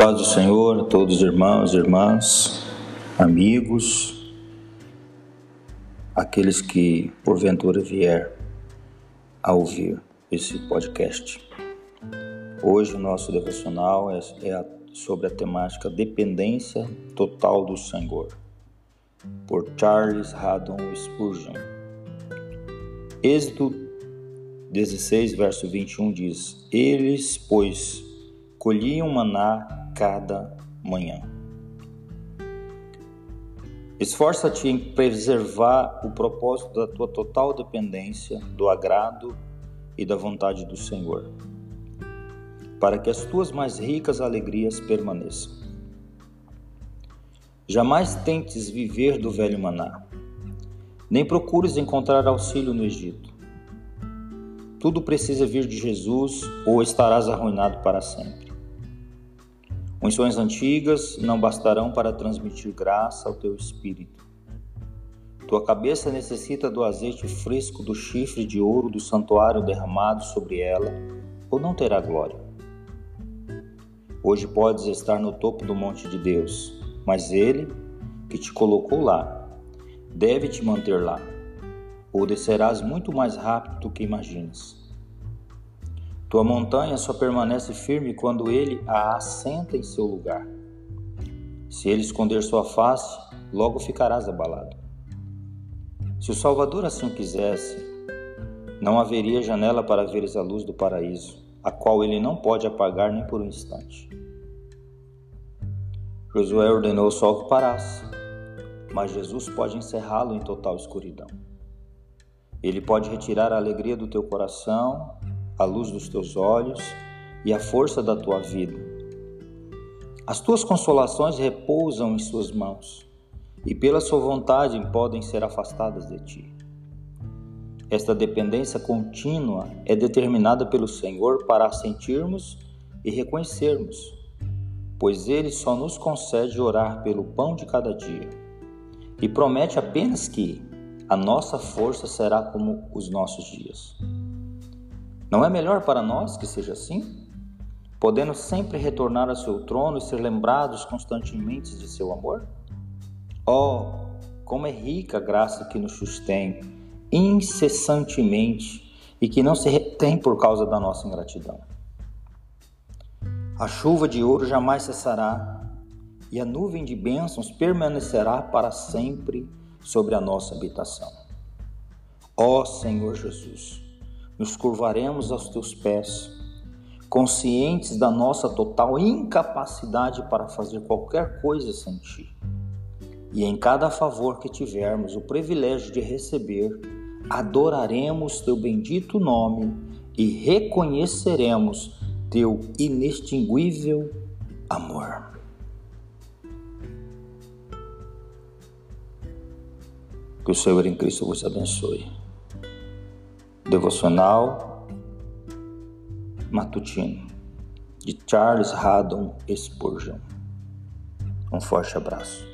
paz do Senhor a todos irmãos, irmãs, amigos, aqueles que porventura vier a ouvir esse podcast. Hoje o nosso devocional é, é sobre a temática dependência total do Senhor, por Charles Haddon Spurgeon. Êxodo 16, verso 21 diz: Eles, pois, colhiam maná cada manhã. Esforça-te em preservar o propósito da tua total dependência do agrado e da vontade do Senhor, para que as tuas mais ricas alegrias permaneçam. Jamais tentes viver do velho maná, nem procures encontrar auxílio no Egito. Tudo precisa vir de Jesus ou estarás arruinado para sempre. Unções antigas não bastarão para transmitir graça ao teu espírito. Tua cabeça necessita do azeite fresco do chifre de ouro do santuário derramado sobre ela, ou não terá glória. Hoje podes estar no topo do monte de Deus, mas Ele, que te colocou lá, deve te manter lá, ou descerás muito mais rápido do que imaginas. Tua montanha só permanece firme quando ele a assenta em seu lugar. Se ele esconder sua face, logo ficarás abalado. Se o Salvador assim quisesse, não haveria janela para veres a luz do paraíso, a qual ele não pode apagar nem por um instante. Josué ordenou o sol que parasse, mas Jesus pode encerrá-lo em total escuridão. Ele pode retirar a alegria do teu coração a luz dos teus olhos e a força da tua vida. As tuas consolações repousam em suas mãos e pela sua vontade podem ser afastadas de ti. Esta dependência contínua é determinada pelo Senhor para sentirmos e reconhecermos, pois Ele só nos concede orar pelo pão de cada dia e promete apenas que a nossa força será como os nossos dias. Não é melhor para nós que seja assim? Podendo sempre retornar ao seu trono e ser lembrados constantemente de seu amor? Oh, como é rica a graça que nos sustém incessantemente e que não se retém por causa da nossa ingratidão. A chuva de ouro jamais cessará e a nuvem de bênçãos permanecerá para sempre sobre a nossa habitação. Ó Senhor Jesus, nos curvaremos aos teus pés, conscientes da nossa total incapacidade para fazer qualquer coisa sem ti. E em cada favor que tivermos o privilégio de receber, adoraremos teu bendito nome e reconheceremos teu inextinguível amor. Que o Senhor em Cristo vos abençoe. Devocional Matutino de Charles Haddon Spurgeon. Um forte abraço.